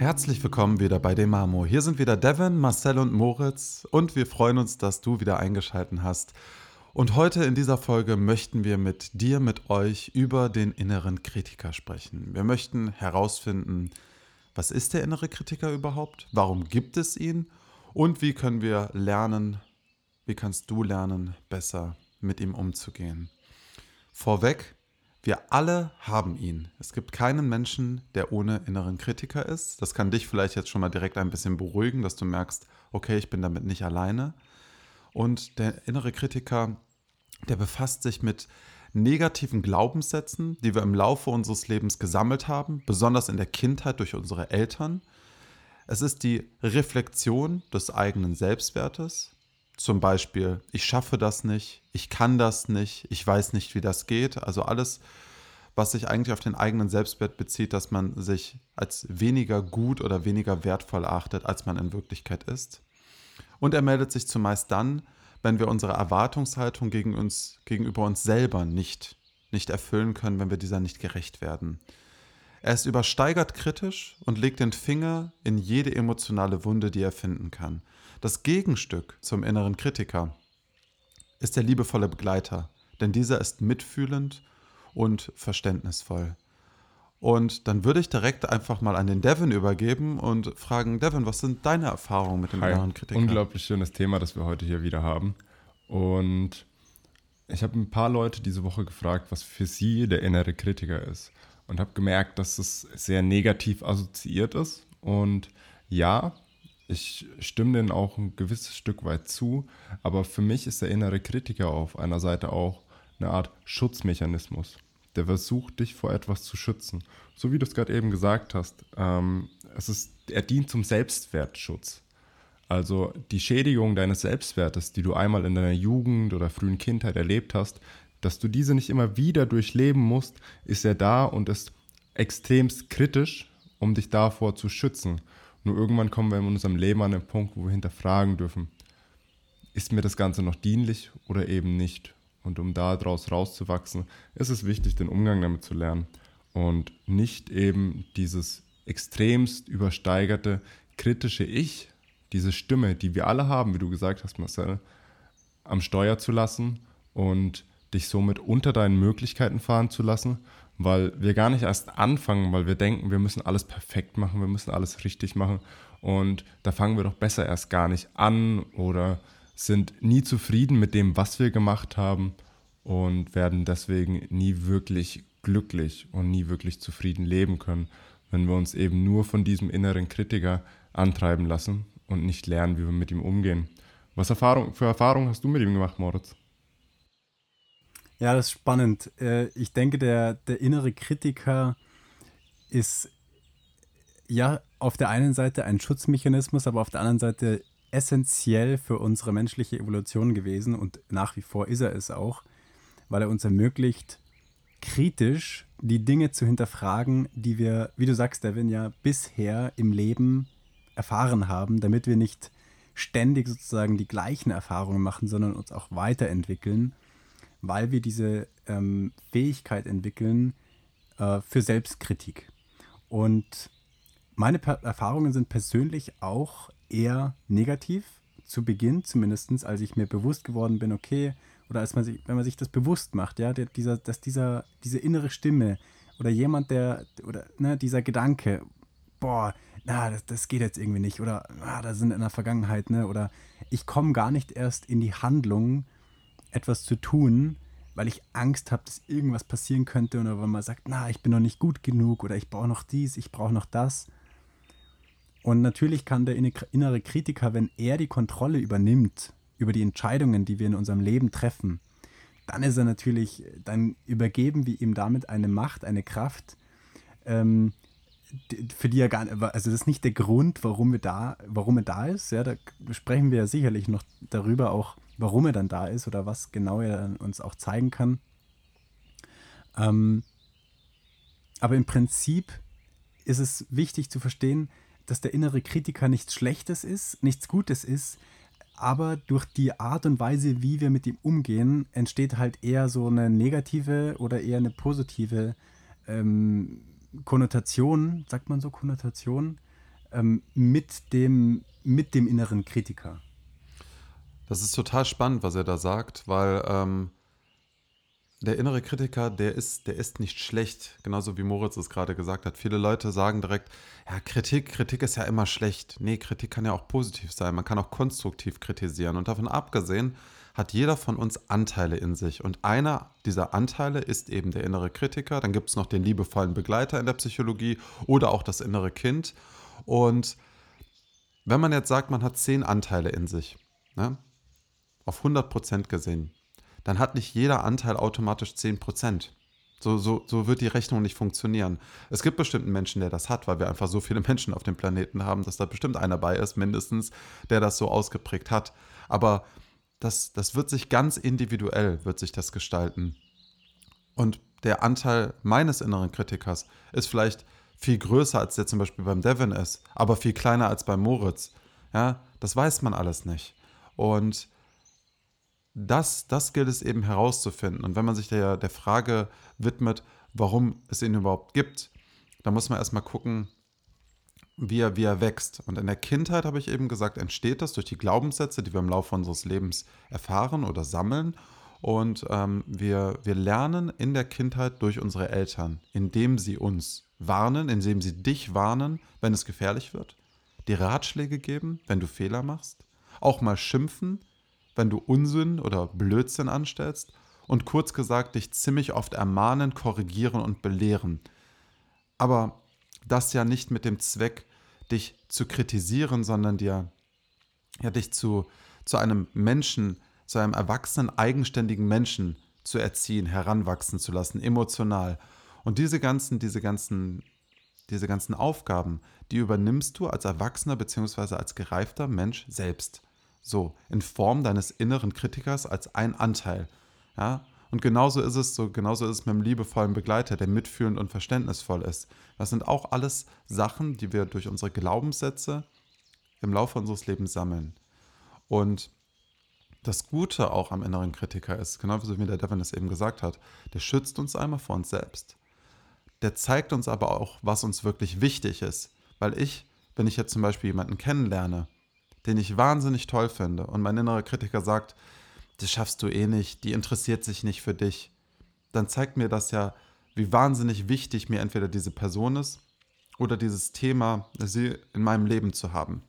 Herzlich willkommen wieder bei Demamo. Hier sind wieder Devin, Marcel und Moritz und wir freuen uns, dass du wieder eingeschaltet hast. Und heute in dieser Folge möchten wir mit dir, mit euch über den inneren Kritiker sprechen. Wir möchten herausfinden, was ist der innere Kritiker überhaupt? Warum gibt es ihn? Und wie können wir lernen, wie kannst du lernen, besser mit ihm umzugehen? Vorweg, wir alle haben ihn. Es gibt keinen Menschen, der ohne inneren Kritiker ist. Das kann dich vielleicht jetzt schon mal direkt ein bisschen beruhigen, dass du merkst, okay, ich bin damit nicht alleine. Und der innere Kritiker, der befasst sich mit negativen Glaubenssätzen, die wir im Laufe unseres Lebens gesammelt haben, besonders in der Kindheit durch unsere Eltern. Es ist die Reflexion des eigenen Selbstwertes. Zum Beispiel, ich schaffe das nicht, ich kann das nicht, ich weiß nicht, wie das geht. Also alles, was sich eigentlich auf den eigenen Selbstwert bezieht, dass man sich als weniger gut oder weniger wertvoll achtet, als man in Wirklichkeit ist. Und er meldet sich zumeist dann, wenn wir unsere Erwartungshaltung gegen uns, gegenüber uns selber nicht, nicht erfüllen können, wenn wir dieser nicht gerecht werden. Er ist übersteigert kritisch und legt den Finger in jede emotionale Wunde, die er finden kann. Das Gegenstück zum inneren Kritiker ist der liebevolle Begleiter, denn dieser ist mitfühlend und verständnisvoll. Und dann würde ich direkt einfach mal an den Devin übergeben und fragen, Devin, was sind deine Erfahrungen mit dem Hi. inneren Kritiker? Unglaublich schönes Thema, das wir heute hier wieder haben. Und ich habe ein paar Leute diese Woche gefragt, was für sie der innere Kritiker ist. Und habe gemerkt, dass es sehr negativ assoziiert ist. Und ja, ich stimme denen auch ein gewisses Stück weit zu. Aber für mich ist der innere Kritiker auf einer Seite auch eine Art Schutzmechanismus der versucht, dich vor etwas zu schützen. So wie du es gerade eben gesagt hast, ähm, es ist, er dient zum Selbstwertschutz. Also die Schädigung deines Selbstwertes, die du einmal in deiner Jugend oder frühen Kindheit erlebt hast, dass du diese nicht immer wieder durchleben musst, ist er da und ist extremst kritisch, um dich davor zu schützen. Nur irgendwann kommen wir in unserem Leben an den Punkt, wo wir hinterfragen dürfen, ist mir das Ganze noch dienlich oder eben nicht? Und um daraus rauszuwachsen, ist es wichtig, den Umgang damit zu lernen und nicht eben dieses extremst übersteigerte kritische Ich, diese Stimme, die wir alle haben, wie du gesagt hast, Marcel, am Steuer zu lassen und dich somit unter deinen Möglichkeiten fahren zu lassen, weil wir gar nicht erst anfangen, weil wir denken, wir müssen alles perfekt machen, wir müssen alles richtig machen und da fangen wir doch besser erst gar nicht an oder sind nie zufrieden mit dem, was wir gemacht haben und werden deswegen nie wirklich glücklich und nie wirklich zufrieden leben können, wenn wir uns eben nur von diesem inneren Kritiker antreiben lassen und nicht lernen, wie wir mit ihm umgehen. Was Erfahrung, für Erfahrungen hast du mit ihm gemacht, Moritz? Ja, das ist spannend. Äh, ich denke, der, der innere Kritiker ist ja auf der einen Seite ein Schutzmechanismus, aber auf der anderen Seite essentiell für unsere menschliche Evolution gewesen und nach wie vor ist er es auch, weil er uns ermöglicht, kritisch die Dinge zu hinterfragen, die wir, wie du sagst, Devin, ja bisher im Leben erfahren haben, damit wir nicht ständig sozusagen die gleichen Erfahrungen machen, sondern uns auch weiterentwickeln, weil wir diese ähm, Fähigkeit entwickeln äh, für Selbstkritik. Und meine per Erfahrungen sind persönlich auch eher negativ, zu Beginn zumindest, als ich mir bewusst geworden bin, okay, oder als man sich, wenn man sich das bewusst macht, ja, der, dieser, dass dieser, diese innere Stimme oder jemand, der, oder ne, dieser Gedanke, boah, na, das, das geht jetzt irgendwie nicht, oder ah, da sind in der Vergangenheit, ne, oder ich komme gar nicht erst in die Handlung, etwas zu tun, weil ich Angst habe, dass irgendwas passieren könnte, oder weil man sagt, na, ich bin noch nicht gut genug, oder ich brauche noch dies, ich brauche noch das. Und natürlich kann der innere Kritiker, wenn er die Kontrolle übernimmt über die Entscheidungen, die wir in unserem Leben treffen, dann ist er natürlich, dann übergeben wir ihm damit eine Macht, eine Kraft, ähm, für die er gar nicht, also das ist nicht der Grund, warum wir da, warum er da ist. Ja, da sprechen wir ja sicherlich noch darüber auch, warum er dann da ist oder was genau er uns auch zeigen kann. Ähm, aber im Prinzip ist es wichtig zu verstehen, dass der innere Kritiker nichts Schlechtes ist, nichts Gutes ist, aber durch die Art und Weise, wie wir mit ihm umgehen, entsteht halt eher so eine negative oder eher eine positive ähm, Konnotation, sagt man so Konnotation, ähm, mit, dem, mit dem inneren Kritiker. Das ist total spannend, was er da sagt, weil ähm, der innere Kritiker, der ist, der ist nicht schlecht, genauso wie Moritz es gerade gesagt hat. Viele Leute sagen direkt, ja, Kritik, Kritik ist ja immer schlecht. Nee, Kritik kann ja auch positiv sein. Man kann auch konstruktiv kritisieren. Und davon abgesehen hat jeder von uns Anteile in sich. Und einer dieser Anteile ist eben der innere Kritiker. Dann gibt es noch den liebevollen Begleiter in der Psychologie oder auch das innere Kind. Und wenn man jetzt sagt, man hat zehn Anteile in sich, ne, auf 100 Prozent gesehen, dann hat nicht jeder Anteil automatisch 10%. So, so, so wird die Rechnung nicht funktionieren. Es gibt bestimmt einen Menschen, der das hat, weil wir einfach so viele Menschen auf dem Planeten haben, dass da bestimmt einer bei ist, mindestens, der das so ausgeprägt hat. Aber das, das wird sich ganz individuell, wird sich das gestalten. Und der Anteil meines inneren Kritikers ist vielleicht viel größer, als der zum Beispiel beim Devin ist, aber viel kleiner als beim Moritz. Ja, das weiß man alles nicht. Und das, das gilt es eben herauszufinden. Und wenn man sich der, der Frage widmet, warum es ihn überhaupt gibt, dann muss man erstmal gucken, wie er, wie er wächst. Und in der Kindheit, habe ich eben gesagt, entsteht das durch die Glaubenssätze, die wir im Laufe unseres Lebens erfahren oder sammeln. Und ähm, wir, wir lernen in der Kindheit durch unsere Eltern, indem sie uns warnen, indem sie dich warnen, wenn es gefährlich wird, die Ratschläge geben, wenn du Fehler machst, auch mal schimpfen, wenn du Unsinn oder Blödsinn anstellst und kurz gesagt dich ziemlich oft ermahnen, korrigieren und belehren. Aber das ja nicht mit dem Zweck, dich zu kritisieren, sondern dir ja dich zu, zu einem Menschen, zu einem erwachsenen, eigenständigen Menschen zu erziehen, heranwachsen zu lassen, emotional. Und diese ganzen, diese ganzen, diese ganzen Aufgaben, die übernimmst du als Erwachsener bzw. als gereifter Mensch selbst. So, in Form deines inneren Kritikers als ein Anteil. Ja? Und genauso ist es so, genauso ist es mit dem liebevollen Begleiter, der mitfühlend und verständnisvoll ist. Das sind auch alles Sachen, die wir durch unsere Glaubenssätze im Laufe unseres Lebens sammeln. Und das Gute auch am inneren Kritiker ist, genau wie der Devin es eben gesagt hat, der schützt uns einmal vor uns selbst. Der zeigt uns aber auch, was uns wirklich wichtig ist. Weil ich, wenn ich jetzt zum Beispiel jemanden kennenlerne, den ich wahnsinnig toll finde und mein innerer Kritiker sagt, das schaffst du eh nicht, die interessiert sich nicht für dich, dann zeigt mir das ja, wie wahnsinnig wichtig mir entweder diese Person ist oder dieses Thema, sie in meinem Leben zu haben.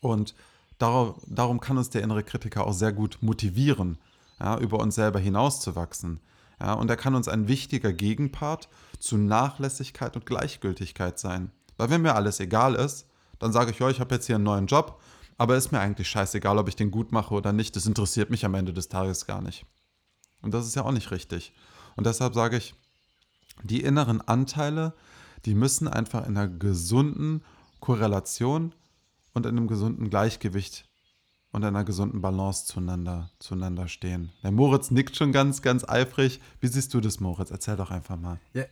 Und darum kann uns der innere Kritiker auch sehr gut motivieren, ja, über uns selber hinauszuwachsen. Ja, und er kann uns ein wichtiger Gegenpart zu Nachlässigkeit und Gleichgültigkeit sein. Weil wenn mir alles egal ist, dann sage ich, ja, ich habe jetzt hier einen neuen Job, aber ist mir eigentlich scheißegal, ob ich den gut mache oder nicht. Das interessiert mich am Ende des Tages gar nicht. Und das ist ja auch nicht richtig. Und deshalb sage ich, die inneren Anteile, die müssen einfach in einer gesunden Korrelation und in einem gesunden Gleichgewicht und einer gesunden Balance zueinander, zueinander stehen. Der Moritz nickt schon ganz, ganz eifrig. Wie siehst du das, Moritz? Erzähl doch einfach mal. Ja,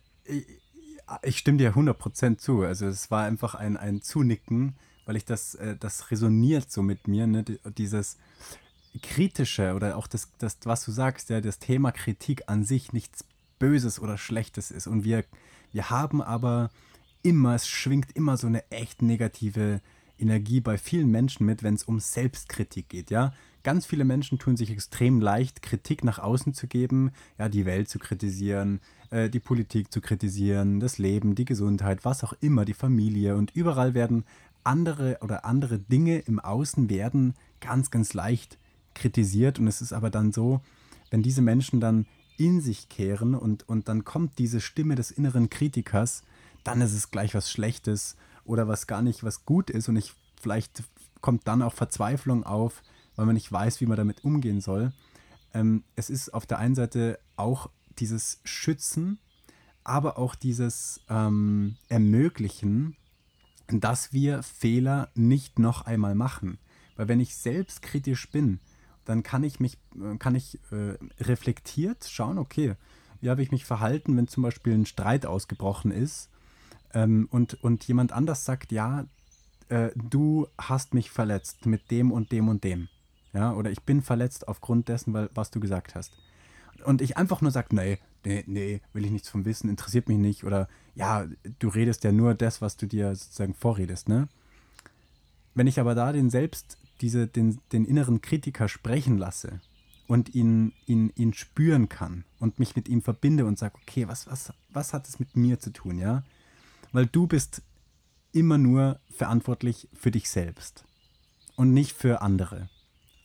ich, stimme dir 100% zu. Also es war einfach ein, ein Zunicken, weil ich das, äh, das resoniert so mit mir, ne? dieses kritische oder auch das, das, was du sagst, ja, das Thema Kritik an sich nichts Böses oder Schlechtes ist. Und wir, wir haben aber immer, es schwingt immer so eine echt negative Energie bei vielen Menschen mit, wenn es um Selbstkritik geht, ja. Ganz viele Menschen tun sich extrem leicht, Kritik nach außen zu geben, ja, die Welt zu kritisieren, äh, die Politik zu kritisieren, das Leben, die Gesundheit, was auch immer, die Familie. Und überall werden andere oder andere Dinge im Außen werden ganz, ganz leicht kritisiert. Und es ist aber dann so, wenn diese Menschen dann in sich kehren und, und dann kommt diese Stimme des inneren Kritikers, dann ist es gleich was Schlechtes oder was gar nicht was gut ist. Und ich vielleicht kommt dann auch Verzweiflung auf, weil man nicht weiß, wie man damit umgehen soll. Ähm, es ist auf der einen Seite auch dieses Schützen, aber auch dieses ähm, Ermöglichen, dass wir Fehler nicht noch einmal machen. Weil wenn ich selbstkritisch bin, dann kann ich mich, äh, kann ich äh, reflektiert schauen, okay, wie habe ich mich verhalten, wenn zum Beispiel ein Streit ausgebrochen ist ähm, und, und jemand anders sagt, ja, äh, du hast mich verletzt mit dem und dem und dem. Ja, oder ich bin verletzt aufgrund dessen, weil, was du gesagt hast. Und ich einfach nur sage, nee, nee, nee, will ich nichts vom Wissen, interessiert mich nicht oder ja, du redest ja nur das, was du dir sozusagen vorredest, ne? Wenn ich aber da den selbst, diese, den, den inneren Kritiker sprechen lasse und ihn, ihn, ihn spüren kann und mich mit ihm verbinde und sage, okay, was, was, was hat es mit mir zu tun, ja? Weil du bist immer nur verantwortlich für dich selbst und nicht für andere.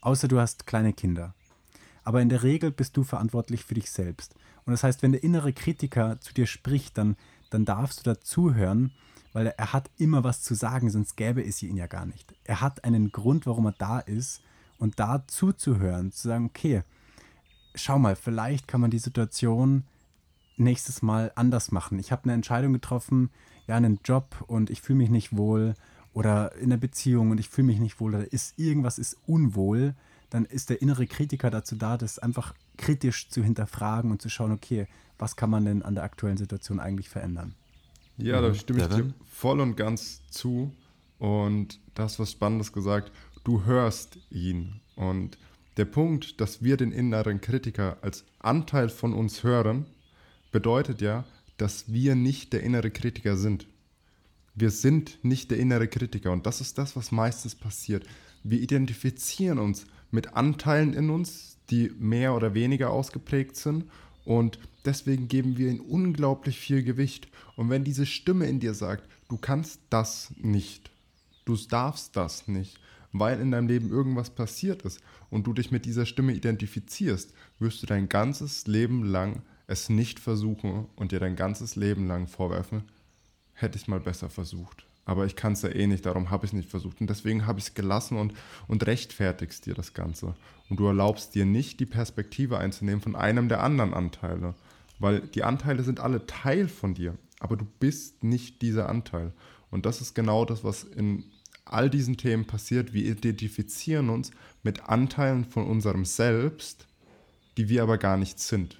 Außer du hast kleine Kinder. Aber in der Regel bist du verantwortlich für dich selbst. Und das heißt, wenn der innere Kritiker zu dir spricht, dann, dann darfst du dazuhören, weil er hat immer was zu sagen, sonst gäbe es ihn ja gar nicht. Er hat einen Grund, warum er da ist und da zuzuhören, zu sagen, okay, schau mal, vielleicht kann man die Situation nächstes Mal anders machen. Ich habe eine Entscheidung getroffen, ja, einen Job und ich fühle mich nicht wohl oder in einer Beziehung und ich fühle mich nicht wohl oder ist irgendwas ist unwohl, dann ist der innere Kritiker dazu da, das einfach kritisch zu hinterfragen und zu schauen, okay, was kann man denn an der aktuellen Situation eigentlich verändern? Ja, da mhm. stimme ich dir voll und ganz zu. Und das was Spannendes gesagt, du hörst ihn. Und der Punkt, dass wir den inneren Kritiker als Anteil von uns hören, bedeutet ja, dass wir nicht der innere Kritiker sind. Wir sind nicht der innere Kritiker und das ist das, was meistens passiert. Wir identifizieren uns mit Anteilen in uns, die mehr oder weniger ausgeprägt sind und deswegen geben wir ihnen unglaublich viel Gewicht. Und wenn diese Stimme in dir sagt, du kannst das nicht, du darfst das nicht, weil in deinem Leben irgendwas passiert ist und du dich mit dieser Stimme identifizierst, wirst du dein ganzes Leben lang es nicht versuchen und dir dein ganzes Leben lang vorwerfen, hätte ich mal besser versucht. Aber ich kann es ja eh nicht, darum habe ich es nicht versucht. Und deswegen habe ich es gelassen und, und rechtfertigst dir das Ganze. Und du erlaubst dir nicht, die Perspektive einzunehmen von einem der anderen Anteile. Weil die Anteile sind alle Teil von dir, aber du bist nicht dieser Anteil. Und das ist genau das, was in all diesen Themen passiert. Wir identifizieren uns mit Anteilen von unserem Selbst, die wir aber gar nicht sind,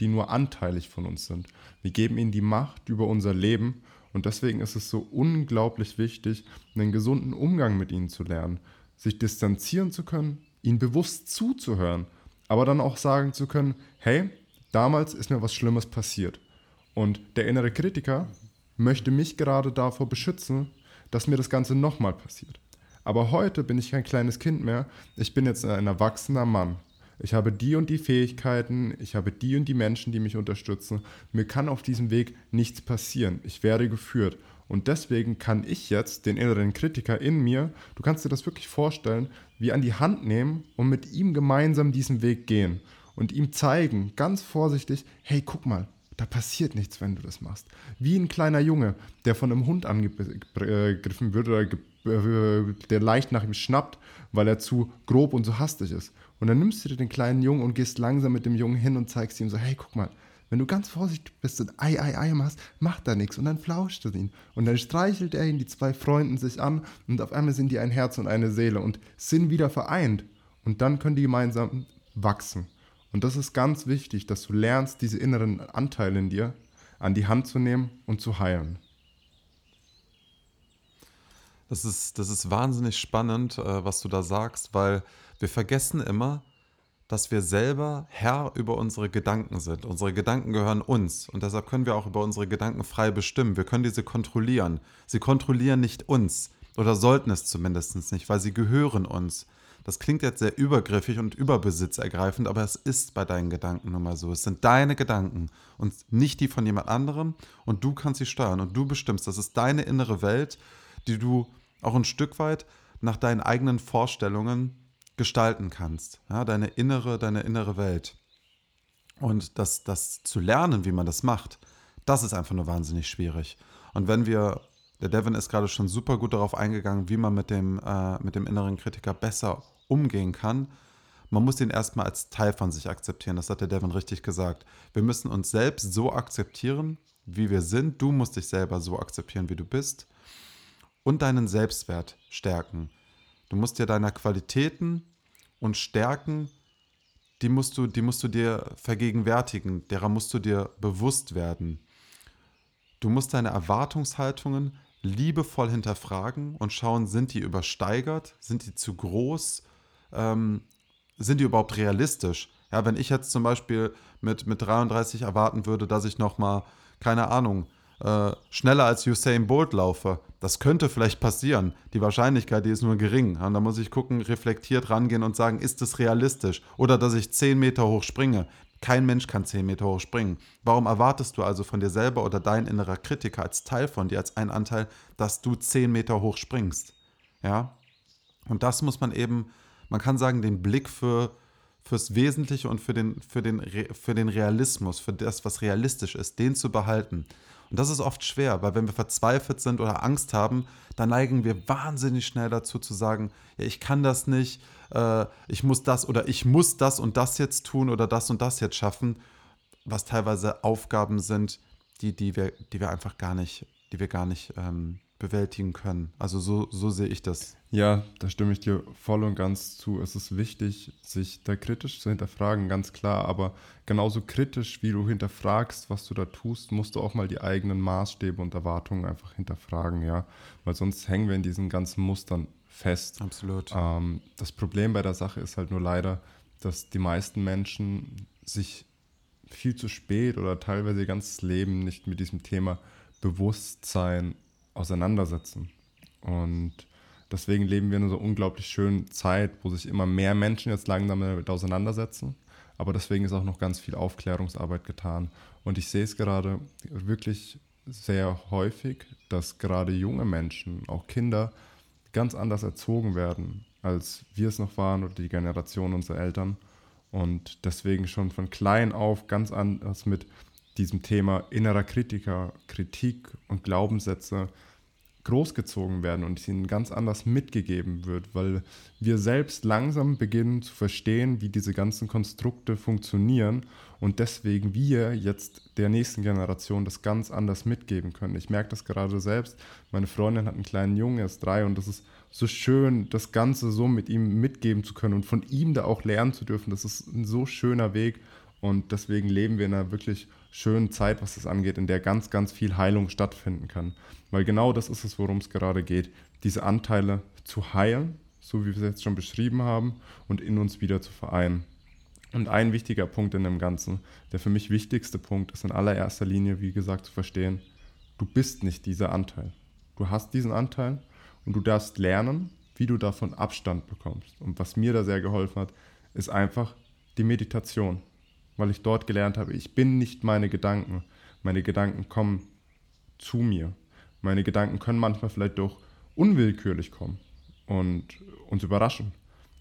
die nur anteilig von uns sind. Wir geben ihnen die Macht über unser Leben und deswegen ist es so unglaublich wichtig, einen gesunden Umgang mit ihnen zu lernen, sich distanzieren zu können, ihnen bewusst zuzuhören, aber dann auch sagen zu können, hey, damals ist mir was Schlimmes passiert. Und der innere Kritiker möchte mich gerade davor beschützen, dass mir das Ganze nochmal passiert. Aber heute bin ich kein kleines Kind mehr, ich bin jetzt ein erwachsener Mann. Ich habe die und die Fähigkeiten, ich habe die und die Menschen, die mich unterstützen. Mir kann auf diesem Weg nichts passieren. Ich werde geführt. Und deswegen kann ich jetzt den inneren Kritiker in mir, du kannst dir das wirklich vorstellen, wie an die Hand nehmen und mit ihm gemeinsam diesen Weg gehen und ihm zeigen, ganz vorsichtig, hey, guck mal, da passiert nichts, wenn du das machst. Wie ein kleiner Junge, der von einem Hund angegriffen wird oder äh, der leicht nach ihm schnappt, weil er zu grob und so hastig ist. Und dann nimmst du dir den kleinen Jungen und gehst langsam mit dem Jungen hin und zeigst ihm so, hey, guck mal, wenn du ganz vorsichtig bist und Ei, Ei, Ei machst, macht er nichts. Und dann flauscht du ihn. Und dann streichelt er ihn, die zwei freunden sich an und auf einmal sind die ein Herz und eine Seele und sind wieder vereint. Und dann können die gemeinsam wachsen. Und das ist ganz wichtig, dass du lernst, diese inneren Anteile in dir an die Hand zu nehmen und zu heilen. Das ist, das ist wahnsinnig spannend, äh, was du da sagst, weil wir vergessen immer, dass wir selber Herr über unsere Gedanken sind. Unsere Gedanken gehören uns und deshalb können wir auch über unsere Gedanken frei bestimmen. Wir können diese kontrollieren. Sie kontrollieren nicht uns oder sollten es zumindest nicht, weil sie gehören uns. Das klingt jetzt sehr übergriffig und überbesitzergreifend, aber es ist bei deinen Gedanken nun mal so. Es sind deine Gedanken und nicht die von jemand anderem und du kannst sie steuern und du bestimmst. Das ist deine innere Welt, die du auch ein Stück weit nach deinen eigenen Vorstellungen gestalten kannst. Ja, deine innere, deine innere Welt. Und das, das zu lernen, wie man das macht, das ist einfach nur wahnsinnig schwierig. Und wenn wir, der Devin ist gerade schon super gut darauf eingegangen, wie man mit dem, äh, mit dem inneren Kritiker besser umgehen kann. Man muss ihn erstmal als Teil von sich akzeptieren. Das hat der Devin richtig gesagt. Wir müssen uns selbst so akzeptieren, wie wir sind. Du musst dich selber so akzeptieren, wie du bist. Und deinen Selbstwert stärken. Du musst dir deiner Qualitäten und Stärken, die musst du, die musst du dir vergegenwärtigen, derer musst du dir bewusst werden. Du musst deine Erwartungshaltungen liebevoll hinterfragen und schauen, sind die übersteigert, sind die zu groß, ähm, sind die überhaupt realistisch? Ja, wenn ich jetzt zum Beispiel mit, mit 33 erwarten würde, dass ich nochmal, keine Ahnung, äh, schneller als Usain Bolt laufe, das könnte vielleicht passieren. Die Wahrscheinlichkeit, die ist nur gering. Und da muss ich gucken, reflektiert rangehen und sagen, ist es realistisch? Oder dass ich 10 Meter hoch springe. Kein Mensch kann 10 Meter hoch springen. Warum erwartest du also von dir selber oder dein innerer Kritiker als Teil von dir, als ein Anteil, dass du 10 Meter hoch springst? Ja? Und das muss man eben, man kann sagen, den Blick für, fürs Wesentliche und für den, für, den, für den Realismus, für das, was realistisch ist, den zu behalten. Und das ist oft schwer, weil wenn wir verzweifelt sind oder Angst haben, dann neigen wir wahnsinnig schnell dazu zu sagen, ja, ich kann das nicht, äh, ich muss das oder ich muss das und das jetzt tun oder das und das jetzt schaffen, was teilweise Aufgaben sind, die, die, wir, die wir einfach gar nicht, die wir gar nicht ähm, bewältigen können. Also so, so sehe ich das. Ja, da stimme ich dir voll und ganz zu. Es ist wichtig, sich da kritisch zu hinterfragen, ganz klar. Aber genauso kritisch, wie du hinterfragst, was du da tust, musst du auch mal die eigenen Maßstäbe und Erwartungen einfach hinterfragen, ja. Weil sonst hängen wir in diesen ganzen Mustern fest. Absolut. Ähm, das Problem bei der Sache ist halt nur leider, dass die meisten Menschen sich viel zu spät oder teilweise ihr ganzes Leben nicht mit diesem Thema Bewusstsein auseinandersetzen. Und deswegen leben wir in einer so unglaublich schönen Zeit, wo sich immer mehr Menschen jetzt langsam damit auseinandersetzen. Aber deswegen ist auch noch ganz viel Aufklärungsarbeit getan. Und ich sehe es gerade wirklich sehr häufig, dass gerade junge Menschen, auch Kinder, ganz anders erzogen werden, als wir es noch waren oder die Generation unserer Eltern. Und deswegen schon von klein auf ganz anders mit diesem Thema innerer Kritiker, Kritik und Glaubenssätze großgezogen werden und ihnen ganz anders mitgegeben wird, weil wir selbst langsam beginnen zu verstehen, wie diese ganzen Konstrukte funktionieren und deswegen wir jetzt der nächsten Generation das ganz anders mitgeben können. Ich merke das gerade selbst. Meine Freundin hat einen kleinen Jungen, er ist drei und das ist so schön, das Ganze so mit ihm mitgeben zu können und von ihm da auch lernen zu dürfen. Das ist ein so schöner Weg und deswegen leben wir in einer wirklich schönen Zeit, was das angeht, in der ganz, ganz viel Heilung stattfinden kann. Weil genau das ist es, worum es gerade geht, diese Anteile zu heilen, so wie wir es jetzt schon beschrieben haben, und in uns wieder zu vereinen. Und ein wichtiger Punkt in dem Ganzen, der für mich wichtigste Punkt ist in allererster Linie, wie gesagt, zu verstehen, du bist nicht dieser Anteil. Du hast diesen Anteil und du darfst lernen, wie du davon Abstand bekommst. Und was mir da sehr geholfen hat, ist einfach die Meditation weil ich dort gelernt habe, ich bin nicht meine Gedanken. Meine Gedanken kommen zu mir. Meine Gedanken können manchmal vielleicht doch unwillkürlich kommen und uns überraschen.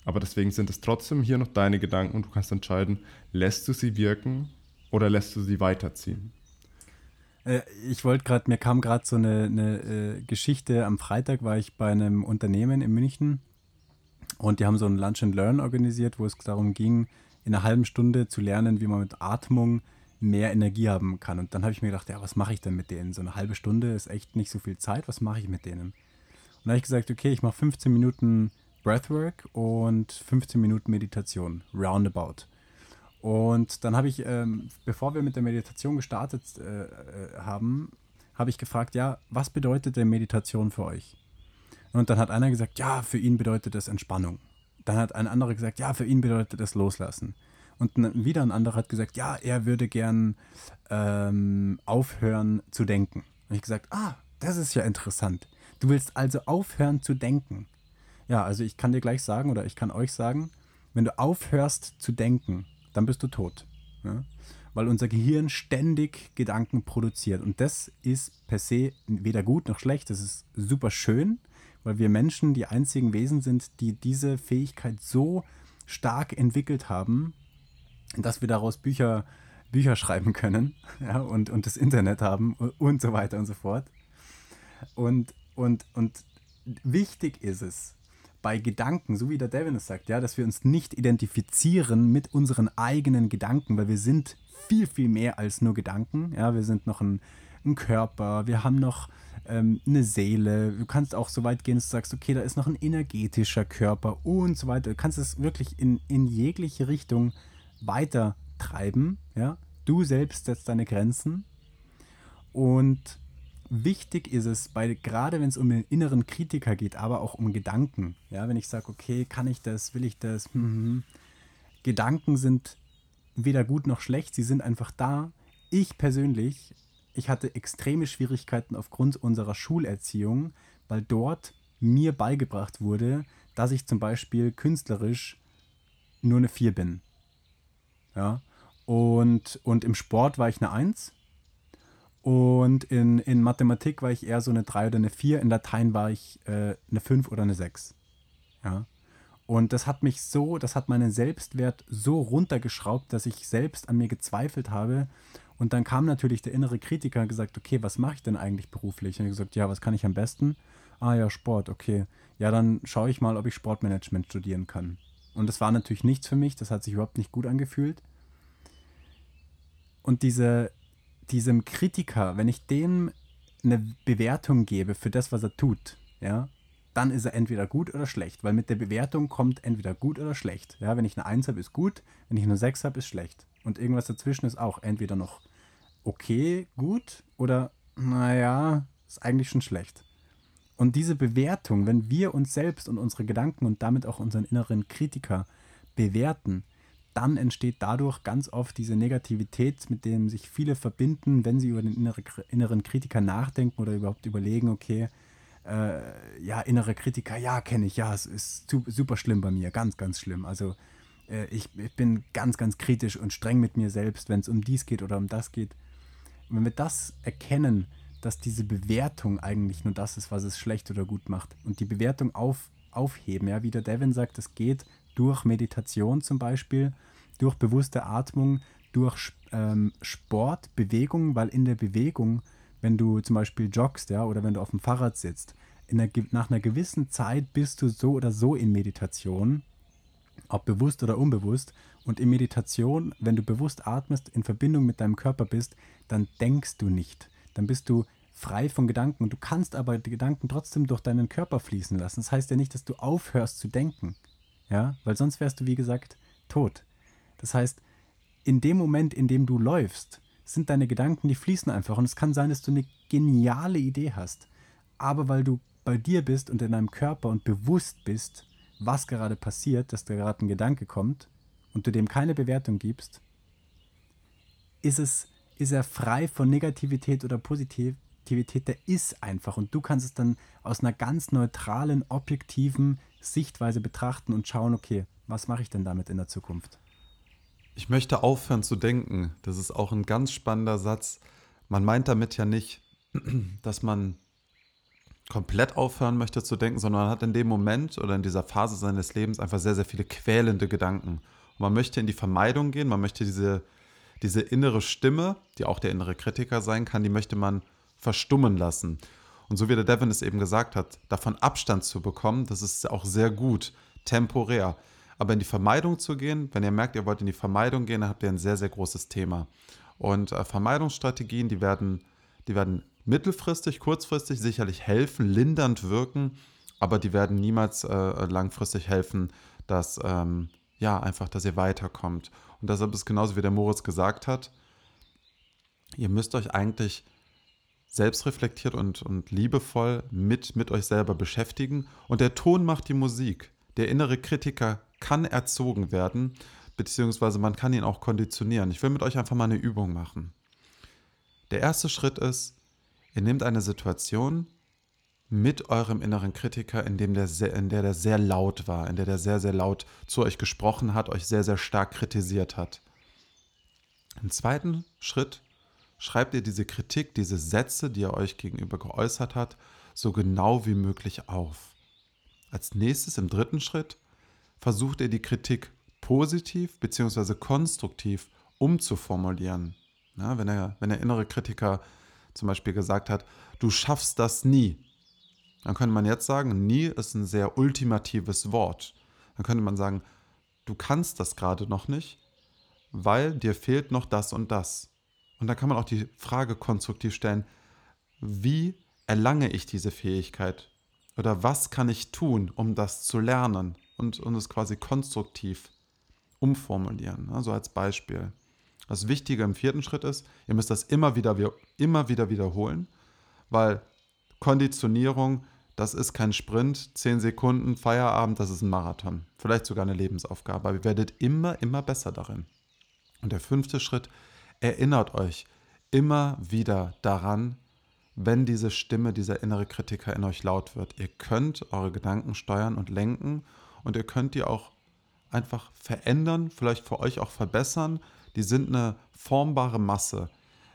Aber deswegen sind es trotzdem hier noch deine Gedanken und du kannst entscheiden, lässt du sie wirken oder lässt du sie weiterziehen. Äh, ich wollte gerade, mir kam gerade so eine, eine äh, Geschichte. Am Freitag war ich bei einem Unternehmen in München und die haben so ein Lunch and Learn organisiert, wo es darum ging, in einer halben Stunde zu lernen, wie man mit Atmung mehr Energie haben kann. Und dann habe ich mir gedacht, ja, was mache ich denn mit denen? So eine halbe Stunde ist echt nicht so viel Zeit, was mache ich mit denen? Und dann habe ich gesagt, okay, ich mache 15 Minuten Breathwork und 15 Minuten Meditation, roundabout. Und dann habe ich, ähm, bevor wir mit der Meditation gestartet äh, äh, haben, habe ich gefragt, ja, was bedeutet denn Meditation für euch? Und dann hat einer gesagt, ja, für ihn bedeutet das Entspannung. Dann hat ein anderer gesagt, ja, für ihn bedeutet das Loslassen. Und wieder ein anderer hat gesagt, ja, er würde gern ähm, aufhören zu denken. Und ich gesagt, ah, das ist ja interessant. Du willst also aufhören zu denken. Ja, also ich kann dir gleich sagen oder ich kann euch sagen, wenn du aufhörst zu denken, dann bist du tot. Ja? Weil unser Gehirn ständig Gedanken produziert. Und das ist per se weder gut noch schlecht. Das ist super schön, weil wir Menschen die einzigen Wesen sind, die diese Fähigkeit so stark entwickelt haben, dass wir daraus Bücher, Bücher schreiben können ja, und, und das Internet haben und so weiter und so fort. Und, und, und wichtig ist es, bei Gedanken, so wie der Devin es sagt, ja, dass wir uns nicht identifizieren mit unseren eigenen Gedanken, weil wir sind viel, viel mehr als nur Gedanken. Ja, wir sind noch ein, ein Körper, wir haben noch ähm, eine Seele. Du kannst auch so weit gehen, dass du sagst, okay, da ist noch ein energetischer Körper und so weiter. Du kannst es wirklich in, in jegliche Richtung weiter treiben. Ja? Du selbst setzt deine Grenzen. Und wichtig ist es, bei, gerade wenn es um den inneren Kritiker geht, aber auch um Gedanken. Ja, wenn ich sage, okay, kann ich das, will ich das? Hm, hm. Gedanken sind weder gut noch schlecht, sie sind einfach da. Ich persönlich, ich hatte extreme Schwierigkeiten aufgrund unserer Schulerziehung, weil dort mir beigebracht wurde, dass ich zum Beispiel künstlerisch nur eine 4 bin. Ja. Und, und im Sport war ich eine 1. Und in, in Mathematik war ich eher so eine 3 oder eine 4. In Latein war ich äh, eine 5 oder eine 6. Ja. Und das hat mich so, das hat meinen Selbstwert so runtergeschraubt, dass ich selbst an mir gezweifelt habe. Und dann kam natürlich der innere Kritiker und gesagt, okay, was mache ich denn eigentlich beruflich? Und ich gesagt, ja, was kann ich am besten? Ah ja, Sport, okay. Ja, dann schaue ich mal, ob ich Sportmanagement studieren kann. Und das war natürlich nichts für mich, das hat sich überhaupt nicht gut angefühlt. Und diese, diesem Kritiker, wenn ich dem eine Bewertung gebe für das, was er tut, ja, dann ist er entweder gut oder schlecht, weil mit der Bewertung kommt entweder gut oder schlecht. Ja, wenn ich eine 1 habe, ist gut, wenn ich eine 6 habe, ist schlecht. Und irgendwas dazwischen ist auch entweder noch okay, gut oder naja, ist eigentlich schon schlecht. Und diese Bewertung, wenn wir uns selbst und unsere Gedanken und damit auch unseren inneren Kritiker bewerten, dann entsteht dadurch ganz oft diese Negativität, mit dem sich viele verbinden, wenn sie über den inneren Kritiker nachdenken oder überhaupt überlegen, okay, äh, ja, innere Kritiker, ja, kenne ich, ja, es ist super schlimm bei mir, ganz, ganz schlimm. Also äh, ich, ich, bin ganz, ganz kritisch und streng mit mir selbst, wenn es um dies geht oder um das geht. Wenn wir das erkennen, dass diese Bewertung eigentlich nur das ist, was es schlecht oder gut macht und die Bewertung auf, aufheben, ja, wie der Devin sagt, es geht durch Meditation zum Beispiel, durch bewusste Atmung, durch ähm, Sport, Bewegung, weil in der Bewegung wenn du zum Beispiel joggst, ja, oder wenn du auf dem Fahrrad sitzt, der, nach einer gewissen Zeit bist du so oder so in Meditation, ob bewusst oder unbewusst. Und in Meditation, wenn du bewusst atmest, in Verbindung mit deinem Körper bist, dann denkst du nicht. Dann bist du frei von Gedanken. Du kannst aber die Gedanken trotzdem durch deinen Körper fließen lassen. Das heißt ja nicht, dass du aufhörst zu denken. Ja, weil sonst wärst du, wie gesagt, tot. Das heißt, in dem Moment, in dem du läufst, sind deine Gedanken, die fließen einfach. Und es kann sein, dass du eine geniale Idee hast. Aber weil du bei dir bist und in deinem Körper und bewusst bist, was gerade passiert, dass da gerade ein Gedanke kommt und du dem keine Bewertung gibst, ist es, ist er frei von Negativität oder Positivität, der ist einfach. Und du kannst es dann aus einer ganz neutralen, objektiven Sichtweise betrachten und schauen, okay, was mache ich denn damit in der Zukunft? Ich möchte aufhören zu denken. Das ist auch ein ganz spannender Satz. Man meint damit ja nicht, dass man komplett aufhören möchte zu denken, sondern man hat in dem Moment oder in dieser Phase seines Lebens einfach sehr, sehr viele quälende Gedanken. Und man möchte in die Vermeidung gehen, man möchte diese, diese innere Stimme, die auch der innere Kritiker sein kann, die möchte man verstummen lassen. Und so wie der Devin es eben gesagt hat, davon Abstand zu bekommen, das ist auch sehr gut, temporär. Aber in die Vermeidung zu gehen, wenn ihr merkt, ihr wollt in die Vermeidung gehen, dann habt ihr ein sehr, sehr großes Thema. Und äh, Vermeidungsstrategien, die werden, die werden mittelfristig, kurzfristig sicherlich helfen, lindernd wirken, aber die werden niemals äh, langfristig helfen, dass, ähm, ja, einfach, dass ihr weiterkommt. Und deshalb ist genauso wie der Moritz gesagt hat, ihr müsst euch eigentlich selbstreflektiert und, und liebevoll mit, mit euch selber beschäftigen. Und der Ton macht die Musik. Der innere Kritiker kann erzogen werden, beziehungsweise man kann ihn auch konditionieren. Ich will mit euch einfach mal eine Übung machen. Der erste Schritt ist, ihr nehmt eine Situation mit eurem inneren Kritiker, in, dem der sehr, in der der sehr laut war, in der der sehr, sehr laut zu euch gesprochen hat, euch sehr, sehr stark kritisiert hat. Im zweiten Schritt schreibt ihr diese Kritik, diese Sätze, die er euch gegenüber geäußert hat, so genau wie möglich auf. Als nächstes, im dritten Schritt, versucht er die Kritik positiv bzw. konstruktiv umzuformulieren. Ja, wenn, er, wenn der innere Kritiker zum Beispiel gesagt hat, du schaffst das nie, dann könnte man jetzt sagen, nie ist ein sehr ultimatives Wort. Dann könnte man sagen, du kannst das gerade noch nicht, weil dir fehlt noch das und das. Und da kann man auch die Frage konstruktiv stellen, wie erlange ich diese Fähigkeit? Oder was kann ich tun, um das zu lernen? und, und es quasi konstruktiv umformulieren. Also als Beispiel. Das Wichtige im vierten Schritt ist, ihr müsst das immer wieder, immer wieder wiederholen, weil Konditionierung, das ist kein Sprint, 10 Sekunden, Feierabend, das ist ein Marathon. Vielleicht sogar eine Lebensaufgabe, aber ihr werdet immer, immer besser darin. Und der fünfte Schritt, erinnert euch immer wieder daran, wenn diese Stimme, dieser innere Kritiker in euch laut wird. Ihr könnt eure Gedanken steuern und lenken und ihr könnt die auch einfach verändern, vielleicht für euch auch verbessern. Die sind eine formbare Masse.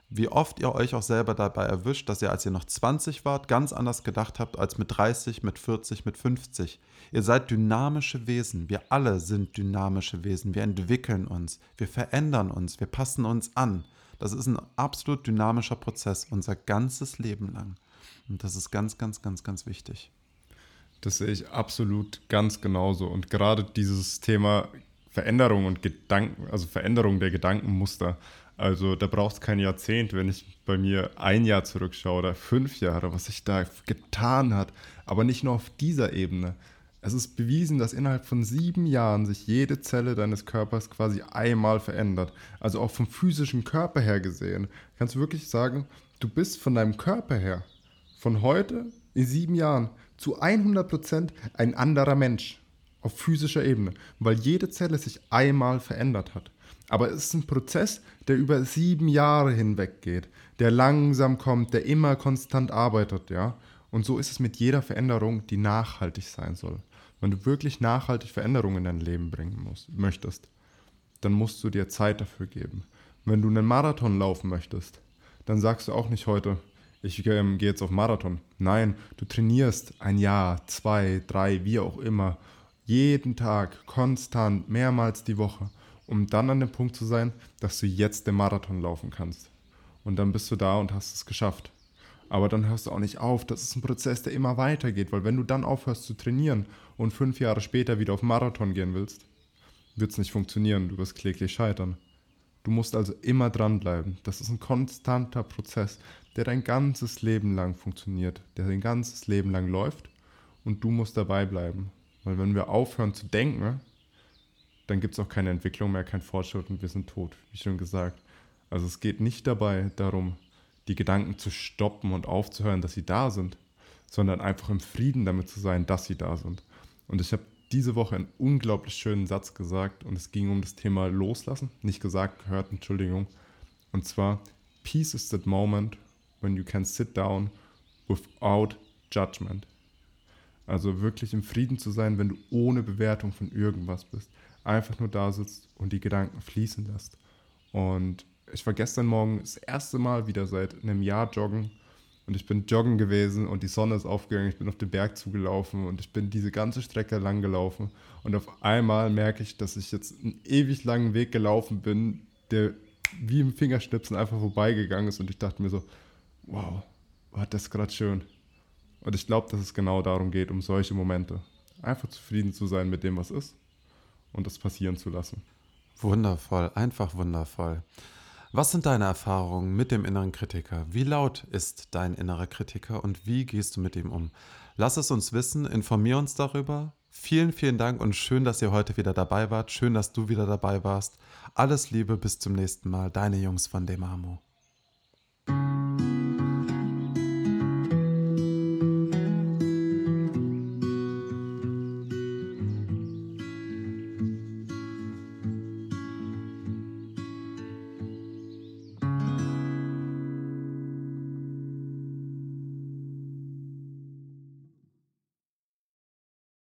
Wie oft ihr euch auch selber dabei erwischt, dass ihr, als ihr noch 20 wart, ganz anders gedacht habt als mit 30, mit 40, mit 50. Ihr seid dynamische Wesen. Wir alle sind dynamische Wesen. Wir entwickeln uns. Wir verändern uns. Wir passen uns an. Das ist ein absolut dynamischer Prozess, unser ganzes Leben lang. Und das ist ganz, ganz, ganz, ganz wichtig. Das sehe ich absolut ganz genauso. Und gerade dieses Thema Veränderung und Gedanken, also Veränderung der Gedankenmuster. Also da braucht es kein Jahrzehnt, wenn ich bei mir ein Jahr zurückschaue oder fünf Jahre, was sich da getan hat. Aber nicht nur auf dieser Ebene. Es ist bewiesen, dass innerhalb von sieben Jahren sich jede Zelle deines Körpers quasi einmal verändert. Also auch vom physischen Körper her gesehen. Kannst du wirklich sagen, du bist von deinem Körper her, von heute in sieben Jahren, zu 100% ein anderer Mensch. Auf physischer Ebene. Weil jede Zelle sich einmal verändert hat. Aber es ist ein Prozess, der über sieben Jahre hinweg geht, der langsam kommt, der immer konstant arbeitet, ja. Und so ist es mit jeder Veränderung, die nachhaltig sein soll. Wenn du wirklich nachhaltig Veränderungen in dein Leben bringen musst, möchtest, dann musst du dir Zeit dafür geben. Wenn du einen Marathon laufen möchtest, dann sagst du auch nicht heute, ich ähm, gehe jetzt auf Marathon. Nein, du trainierst ein Jahr, zwei, drei, wie auch immer, jeden Tag, konstant, mehrmals die Woche, um dann an dem Punkt zu sein, dass du jetzt den Marathon laufen kannst. Und dann bist du da und hast es geschafft. Aber dann hörst du auch nicht auf. Das ist ein Prozess, der immer weitergeht, weil wenn du dann aufhörst zu trainieren und fünf Jahre später wieder auf Marathon gehen willst, wird es nicht funktionieren. Du wirst kläglich scheitern. Du musst also immer dranbleiben. Das ist ein konstanter Prozess, der dein ganzes Leben lang funktioniert, der dein ganzes Leben lang läuft und du musst dabei bleiben. Weil wenn wir aufhören zu denken, dann gibt es auch keine Entwicklung mehr, kein Fortschritt und wir sind tot, wie schon gesagt. Also es geht nicht dabei darum, die Gedanken zu stoppen und aufzuhören, dass sie da sind, sondern einfach im Frieden damit zu sein, dass sie da sind. Und ich habe diese Woche einen unglaublich schönen Satz gesagt und es ging um das Thema Loslassen, nicht gesagt, gehört, Entschuldigung. Und zwar, Peace is that moment when you can sit down without judgment. Also wirklich im Frieden zu sein, wenn du ohne Bewertung von irgendwas bist. Einfach nur da sitzt und die Gedanken fließen lässt. Und ich war gestern Morgen das erste Mal wieder seit einem Jahr joggen und ich bin joggen gewesen und die Sonne ist aufgegangen. Ich bin auf den Berg zugelaufen und ich bin diese ganze Strecke lang gelaufen. Und auf einmal merke ich, dass ich jetzt einen ewig langen Weg gelaufen bin, der wie im Fingerschnipsen einfach vorbeigegangen ist. Und ich dachte mir so, wow, war das gerade schön. Und ich glaube, dass es genau darum geht, um solche Momente. Einfach zufrieden zu sein mit dem, was ist und das passieren zu lassen. Wundervoll, einfach wundervoll. Was sind deine Erfahrungen mit dem inneren Kritiker? Wie laut ist dein innerer Kritiker und wie gehst du mit ihm um? Lass es uns wissen, informier uns darüber. Vielen, vielen Dank und schön, dass ihr heute wieder dabei wart. Schön, dass du wieder dabei warst. Alles Liebe, bis zum nächsten Mal. Deine Jungs von Demamo.